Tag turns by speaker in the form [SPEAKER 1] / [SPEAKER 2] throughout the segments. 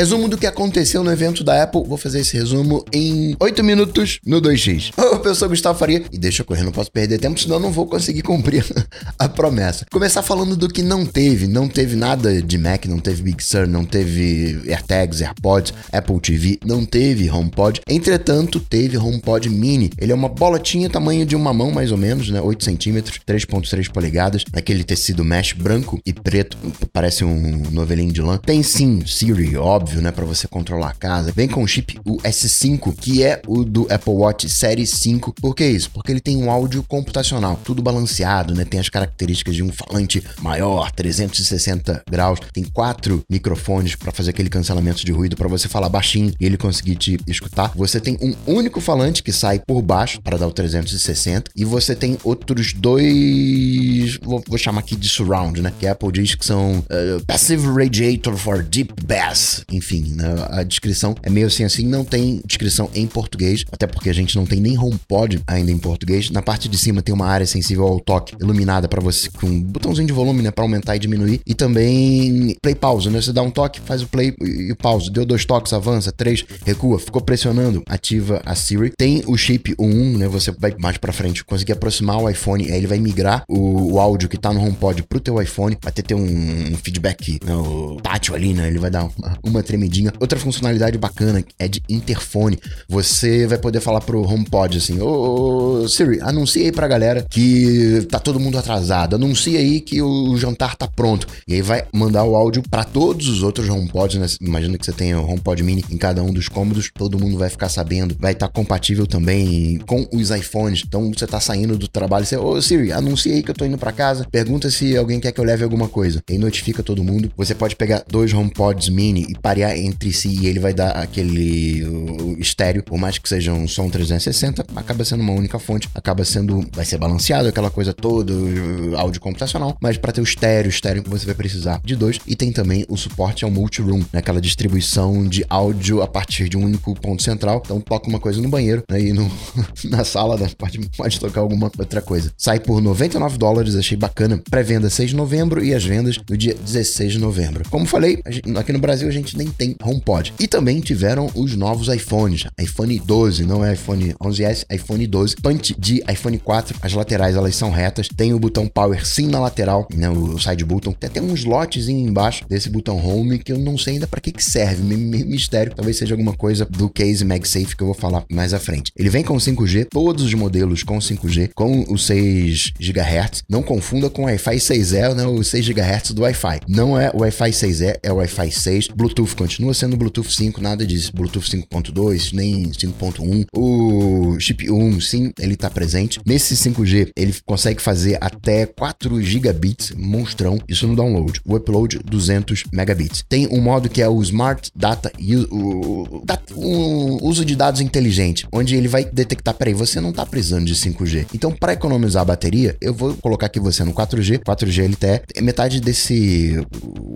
[SPEAKER 1] Resumo do que aconteceu no evento da Apple. Vou fazer esse resumo em 8 minutos no 2x. Ô, eu sou Gustavo Faria e deixa correr, não posso perder tempo, senão não vou conseguir cumprir a promessa. Começar falando do que não teve. Não teve nada de Mac, não teve Big Sur, não teve AirTags, AirPods, Apple TV, não teve HomePod. Entretanto, teve HomePod Mini. Ele é uma bolotinha tamanho de uma mão, mais ou menos, né? 8 centímetros, 3.3 polegadas, aquele tecido mesh branco e preto, parece um novelinho de lã. Tem sim Siri, óbvio, né, para você controlar a casa. Vem com o chip o S5, que é o do Apple Watch Série 5. Por que isso? Porque ele tem um áudio computacional, tudo balanceado, né? Tem as características de um falante maior, 360 graus, tem quatro microfones para fazer aquele cancelamento de ruído para você falar baixinho e ele conseguir te escutar. Você tem um único falante que sai por baixo para dar o 360 e você tem outros dois, vou, vou chamar aqui de surround, né? Que a Apple diz que são uh, passive radiator for deep bass. Né? a descrição é meio assim assim, não tem descrição em português, até porque a gente não tem nem HomePod ainda em português. Na parte de cima tem uma área sensível ao toque, iluminada para você com um botãozinho de volume, né, para aumentar e diminuir, e também play pause, né? Você dá um toque, faz o play e o pause. Deu dois toques, avança, três, recua, ficou pressionando, ativa a Siri. Tem o chip 1, né? Você vai mais para frente, conseguir aproximar o iPhone, aí ele vai migrar o, o áudio que tá no HomePod pro teu iPhone, vai ter, ter um, um feedback né, tátil ali, né? Ele vai dar uma, uma tremidinha. Outra funcionalidade bacana é de interfone. Você vai poder falar pro HomePod assim: Ô, Siri, anuncia aí pra galera que tá todo mundo atrasado. Anuncia aí que o jantar tá pronto. E aí vai mandar o áudio para todos os outros HomePods, né? Imagina que você tenha o HomePod Mini em cada um dos cômodos, todo mundo vai ficar sabendo. Vai estar tá compatível também com os iPhones. Então você tá saindo do trabalho, você, ô Siri, anuncia aí que eu tô indo para casa. Pergunta se alguém quer que eu leve alguma coisa. E notifica todo mundo. Você pode pegar dois HomePods Mini e parear entre si e ele vai dar aquele estéreo, por mais que seja um som 360, acaba sendo uma única fonte, acaba sendo, vai ser balanceado, aquela coisa toda, áudio computacional, mas para ter o estéreo, estéreo você vai precisar de dois. E tem também o suporte ao multi-room, né, aquela distribuição de áudio a partir de um único ponto central, então toca uma coisa no banheiro, né, no, na sala né, pode, pode tocar alguma outra coisa. Sai por 99 dólares, achei bacana, pré-venda 6 de novembro e as vendas no dia 16 de novembro. Como falei, aqui no Brasil a gente nem tem HomePod. E também tiveram os novos iPhones, iPhone 12, não é iPhone 11S, iPhone 12, punch de iPhone 4, as laterais elas são retas, tem o botão Power sim na lateral, né, o side button, tem até um slotzinho embaixo desse botão Home que eu não sei ainda para que que serve, mistério, talvez seja alguma coisa do case MagSafe que eu vou falar mais à frente. Ele vem com 5G, todos os modelos com 5G, com o 6 GHz, não confunda com o Wi-Fi 6E, né, o 6 GHz do Wi-Fi. Não é o Wi-Fi 6E, é o Wi-Fi 6. Bluetooth continua sendo Bluetooth 5, nada disso. Bluetooth 5.2, nem 5.1. O chip 1, sim, ele tá presente. Nesse 5G, ele consegue fazer até 4 gigabits, monstrão, isso no download. O upload, 200 megabits. Tem um modo que é o Smart Data, o, o, uso de dados inteligente, onde ele vai detectar, peraí, você não tá precisando de 5G. Então, para economizar a bateria, eu vou colocar aqui você no 4G. 4G LTE metade desse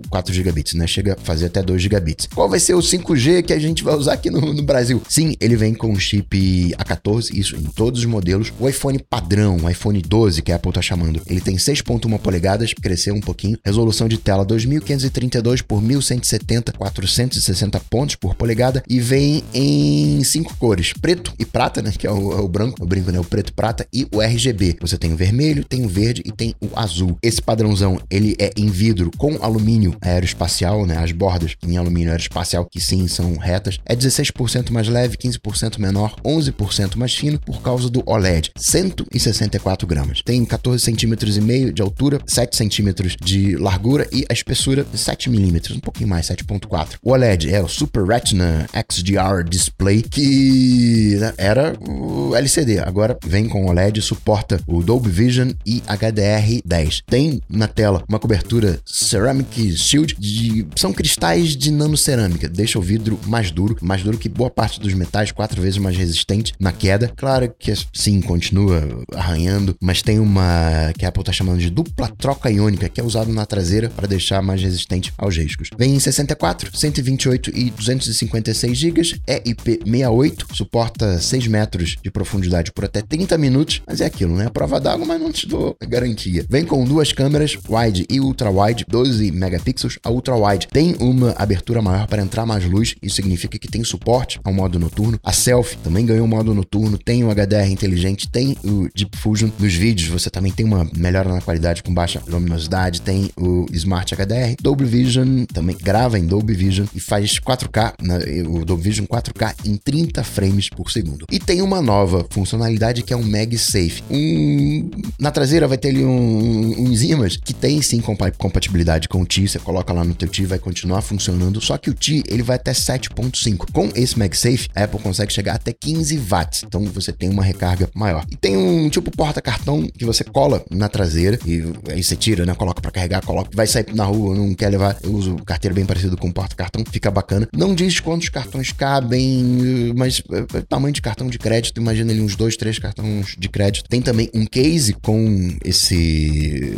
[SPEAKER 1] 4 gigabits, né? Chega a fazer até 2 gigabits. Qual vai ser o 5G que a gente vai usar aqui no, no Brasil? Sim, ele vem com chip A14, isso em todos os modelos. O iPhone padrão, o iPhone 12, que a Apple tá chamando, ele tem 6.1 polegadas, cresceu um pouquinho. Resolução de tela 2532 por 1170, 460 pontos por polegada e vem em cinco cores: preto e prata, né? Que é o, é o branco, o brinco, né? O preto, prata e o RGB. Você tem o vermelho, tem o verde e tem o azul. Esse padrãozão, ele é em vidro com alumínio aeroespacial, né? As bordas em alumínio aeroespacial, que sim são retas. É 16% mais leve, 15% menor, 11% mais fino por causa do OLED. 164 gramas. Tem 14 centímetros e meio de altura, 7 centímetros de largura e a espessura de 7 milímetros, um pouquinho mais, 7.4. O OLED é o Super Retina XDR Display, que né, era o LCD. Agora vem com OLED, suporta o Dolby Vision e HDR10. Tem na tela uma cobertura Ceramic Shield de são cristais de nanocerâmica, deixa o vidro mais duro, mais duro que boa parte dos metais, quatro vezes mais resistente na queda. Claro que sim, continua arranhando, mas tem uma que a Apple tá chamando de dupla troca iônica, que é usado na traseira para deixar mais resistente aos riscos. Vem em 64, 128 e 256 GB, é IP68, suporta 6 metros de profundidade por até 30 minutos, mas é aquilo, né? Prova d'água, mas não te dou garantia. Vem com duas câmeras, wide e ultra wide, 12 megapixels. A ultra wide tem uma abertura abertura maior para entrar mais luz, isso significa que tem suporte ao modo noturno. A Selfie também ganhou modo noturno, tem o HDR inteligente, tem o Deep Fusion. Nos vídeos você também tem uma melhora na qualidade com baixa luminosidade, tem o Smart HDR. Dolby Vision também grava em Dolby Vision e faz 4K, o Dolby Vision 4K em 30 frames por segundo. E tem uma nova funcionalidade que é um MagSafe. Um, na traseira vai ter ali um, uns ímãs que tem sim compatibilidade com o T, você coloca lá no teu T vai continuar funcionando, só que o T ele vai até 7.5. Com esse MagSafe, a Apple consegue chegar até 15 watts, então você tem uma recarga maior. E tem um tipo porta-cartão que você cola na traseira e aí você tira, né, coloca para carregar, coloca, vai sair na rua, não quer levar, eu uso carteira bem parecido com porta-cartão, fica bacana. Não diz quantos cartões cabem, mas é, tamanho de cartão de crédito, imagina ali uns dois, três cartões de crédito. Tem também um case com esse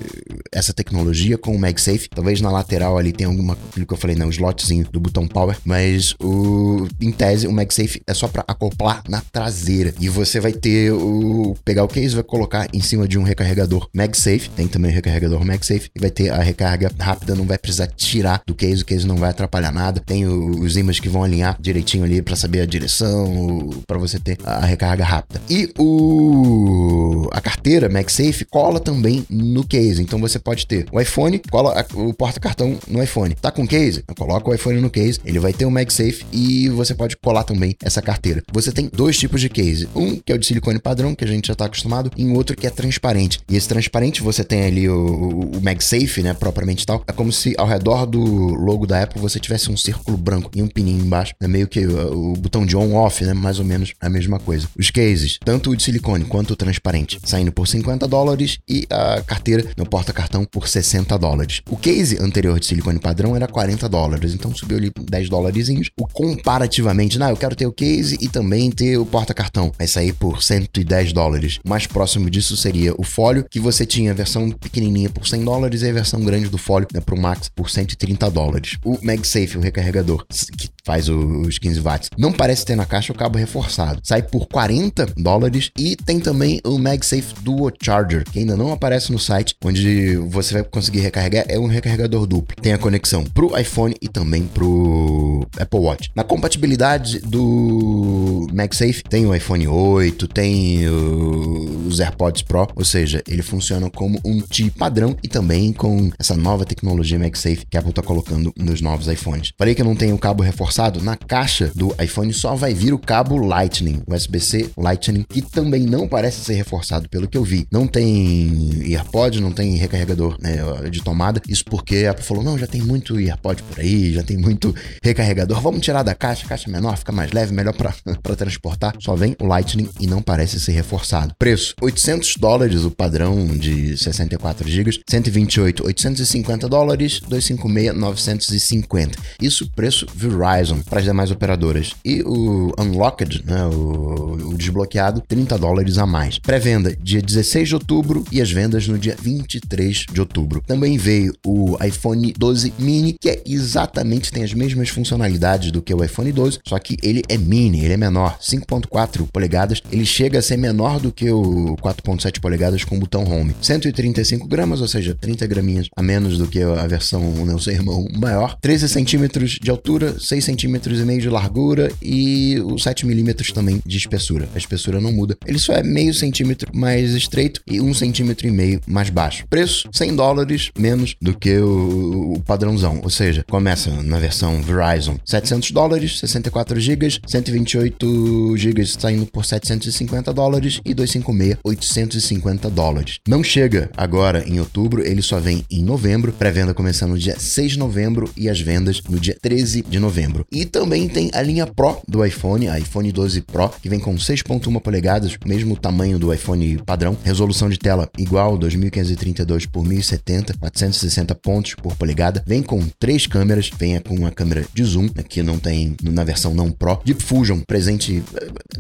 [SPEAKER 1] essa tecnologia com o MagSafe. Talvez na lateral ali tenha alguma, que eu falei, né, um slotzinho do botão power, mas o em tese o MagSafe é só para acoplar na traseira. E você vai ter o pegar o case, vai colocar em cima de um recarregador MagSafe, tem também o recarregador MagSafe e vai ter a recarga rápida, não vai precisar tirar do case, o case não vai atrapalhar nada. Tem os ímãs que vão alinhar direitinho ali para saber a direção, para você ter a recarga rápida. E o a carteira MagSafe cola também no case, então você pode ter o iPhone, cola o porta-cartão no iPhone. Tá com case? Coloca o iPhone no case, ele vai ter o MagSafe e você pode colar também essa carteira. Você tem dois tipos de case. Um que é o de silicone padrão, que a gente já tá acostumado, e um outro que é transparente. E esse transparente você tem ali o, o, o MagSafe, né, propriamente tal. É como se ao redor do logo da Apple você tivesse um círculo branco e um pininho embaixo. É meio que o, o botão de on-off, né, mais ou menos a mesma coisa. Os cases, tanto o de silicone quanto o transparente, saindo por 50 dólares e a carteira no porta-cartão por 60 dólares. O case anterior de silicone padrão era 40 dólares, então subiu ali 10 dólares. O comparativamente, não, eu quero ter o case e também ter o porta-cartão. Vai sair por 110 dólares. Mais próximo disso seria o fólio, que você tinha a versão pequenininha por 100 dólares e a versão grande do fólio né, pro Max por 130 dólares. O MagSafe, o recarregador, que faz os 15 watts, não parece ter na caixa o cabo reforçado. Sai por 40 dólares e tem também o MagSafe Duo Charger, que ainda não aparece no site, onde você vai conseguir recarregar. É um recarregador duplo. Tem a conexão pro iPhone e também pro Apple Watch. Na compatibilidade do MagSafe, tem o iPhone 8, tem os AirPods Pro, ou seja, ele funciona como um chip padrão e também com essa nova tecnologia MagSafe que a Apple está colocando nos novos iPhones. Falei que não tem o cabo reforçado, na caixa do iPhone só vai vir o cabo Lightning, USB-C Lightning, que também não parece ser reforçado pelo que eu vi. Não tem AirPod, não tem recarregador né, de tomada, isso porque a Apple falou, não, já tem muito AirPod por aí, já tem muito recarregador, vamos tirar da caixa, caixa menor, fica mais leve, melhor para transportar. Só vem o Lightning e não parece ser reforçado. Preço, 800 dólares o padrão de 64 GB, 128, 850 dólares, 256, 950. Isso preço Verizon para as demais operadoras. E o Unlocked, né, o, o desbloqueado, 30 dólares a mais. Pré-venda dia 16 de outubro e as vendas no dia 23 de outubro. Também veio o iPhone 12 mini, que é exatamente tem as mesmas funcionalidades do que o iPhone 12, só que ele é mini, ele é menor, 5.4 polegadas, ele chega a ser menor do que o 4.7 polegadas com botão home. 135 gramas, ou seja, 30 graminhas a menos do que a versão, não sei, irmão, maior. 13 centímetros de altura, 6 centímetros e meio de largura e os 7 milímetros também de espessura. A espessura não muda. Ele só é meio centímetro mais estreito e um centímetro e meio mais baixo. Preço, 100 dólares menos do que o, o padrãozão, ou seja, começa na versão Verizon 700 dólares, 64 GB, 128 GB saindo por 750 dólares e 256 850 dólares. Não chega agora em outubro, ele só vem em novembro, pré-venda começando no dia 6 de novembro e as vendas no dia 13 de novembro. E também tem a linha Pro do iPhone, iPhone 12 Pro, que vem com 6.1 polegadas, mesmo tamanho do iPhone padrão, resolução de tela igual 2532 por 1070, 460 pontos por polegada, vem com três câmeras, vem com uma câmera de zoom, que não tem na versão não Pro, Deep Fusion presente lente,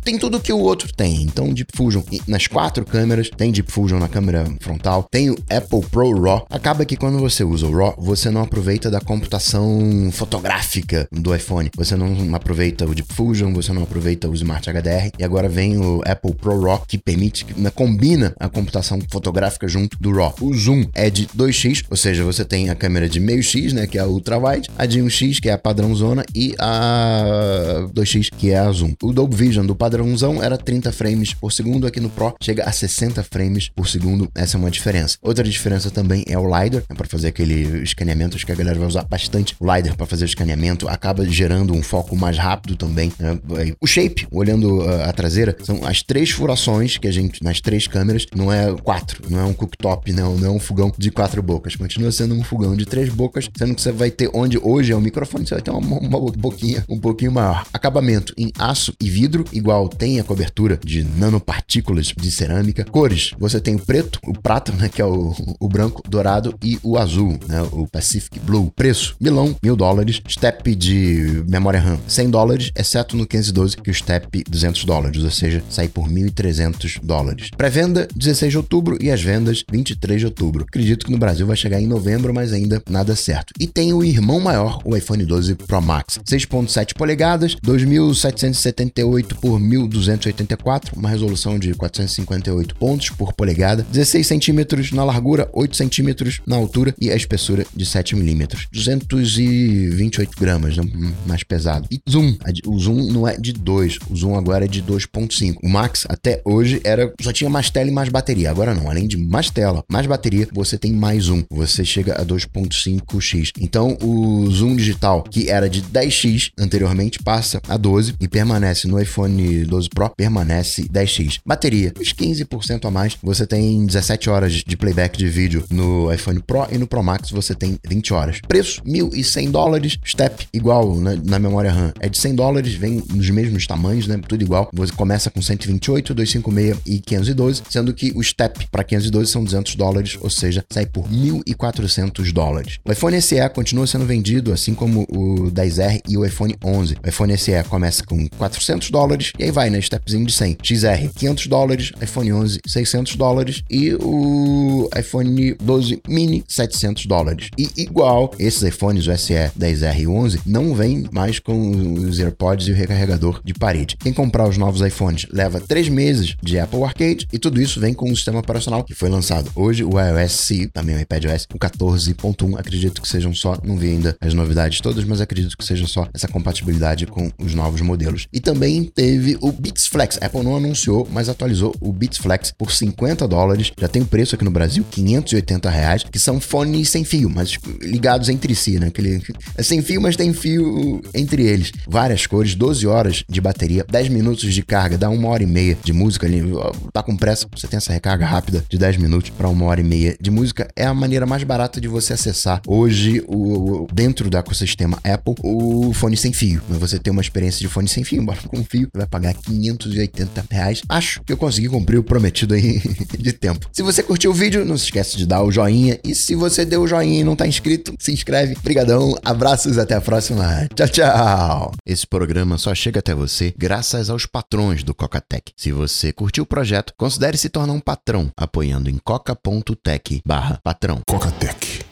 [SPEAKER 1] tem tudo que o outro tem. Então, Deep Fusion nas quatro câmeras, tem Deep Fusion na câmera frontal, tem o Apple Pro RAW. Acaba que quando você usa o RAW, você não aproveita da computação fotográfica do iPhone. Você não aproveita o Deep Fusion, você não aproveita o Smart HDR. E agora vem o Apple Pro RAW, que permite, que combina a computação fotográfica junto do RAW. O zoom é de 2x, ou seja, você tem a câmera de meio x, né, que é a ultra wide, a de 1x, que é a padrão zona, e a 2x, que é a zoom. O Dolby Vision do padrãozão era 30 frames por segundo, aqui no Pro chega a 60 frames por segundo. Essa é uma diferença. Outra diferença também é o LiDAR, né, para fazer aquele escaneamento, acho que a galera vai usar bastante o LiDAR para fazer o escaneamento, acaba gerando um foco mais rápido também. Né? O shape, olhando a traseira, são as três furações que a gente, nas três câmeras, não é quatro, não é um cooktop, não, não é um fogão de quatro bocas, continua sendo um fogão de três bocas, sendo que você vai ter onde hoje é o microfone, você vai ter uma, uma boquinha um pouquinho maior. Acabamento em aço e vidro, igual tem a cobertura de nanopartículas de cerâmica. Cores, você tem o preto, o prata, né, que é o, o branco, dourado e o azul, né, o Pacific Blue. Preço, milão, mil dólares. Step de memória RAM, 100 dólares, exceto no 512, que o Step 200 dólares, ou seja, sai por 1.300 dólares. Pré-venda, 16 de outubro e as vendas, 23 de outubro. Acredito que no Brasil vai chegar em novembro, mas ainda nada certo. E tem o irmão maior, o iPhone 12 Pro Max, 6.7 polegadas, 2.778 por 1.284, uma resolução de 458 pontos por polegada, 16 centímetros na largura, 8 centímetros na altura e a espessura de 7 milímetros, 228 gramas, né? Mais pesado. E zoom, o zoom não é de 2, o zoom agora é de 2.5. O Max até hoje era só tinha mais tela e mais bateria, agora não, além de mais tela, mais bateria, você tem mais um, você chega a 2.5x. Então o zoom digital que era de 10x anteriormente passa a 12 e permanece no iPhone 12 Pro, permanece 10x. Bateria, uns 15% a mais. Você tem 17 horas de playback de vídeo no iPhone Pro e no Pro Max você tem 20 horas. Preço, 1.100 dólares. Step, igual na, na, memória RAM, é de 100 dólares, vem nos mesmos tamanhos, né? Tudo igual. Você começa com 128, 256 e 512, sendo que o Step para 512 são 200 dólares, ou seja, sai por 1.400 dólares. O iPhone SE continua sendo vendido assim como o 10R e o iPhone 11. O iPhone SE começa com 400 dólares e aí vai, né? Stepzinho de 100. XR, 500 dólares. iPhone 11, 600 dólares. E o iPhone 12 mini, 700 dólares. E igual, esses iPhones, o SE, 10R e 11, não mais com os AirPods e o recarregador de parede. Quem comprar os novos iPhones leva 3 meses de Apple Arcade e tudo isso vem com o sistema operacional que foi lançado hoje, o iOS, também o iPadOS, o 14.1. Acredito que sejam só, não vi ainda as novidades todas, mas acredito que seja só essa compatibilidade com os novos modelos. E também teve o Beats Flex. A Apple não anunciou, mas atualizou o Beats Flex por 50 dólares. Já tem o preço aqui no Brasil, 580 reais, que são fones sem fio, mas ligados entre si, né? Aquele, é sem fio, mas tem fio entre eles. Várias cores, 12 horas de bateria, 10 minutos de carga, dá uma hora e meia de música ali. Tá com pressa, você tem essa recarga rápida de 10 minutos para uma hora e meia de música. É a maneira mais barata de você acessar hoje o, dentro do ecossistema Apple o fone sem fio. Você tem uma experiência de fone sem fio, embora com fio, vai pagar 580 reais. Acho que eu consegui cumprir o prometido aí de tempo. Se você curtiu o vídeo, não se esquece de dar o joinha. E se você deu o joinha e não tá inscrito, se inscreve. Brigadão, abraços, até a próxima. Tchau, tchau. Esse programa só chega até você graças aos patrões do Cocatec. Se você curtiu o projeto, considere se tornar um patrão apoiando em coca.tech barra patrão.
[SPEAKER 2] Cocatec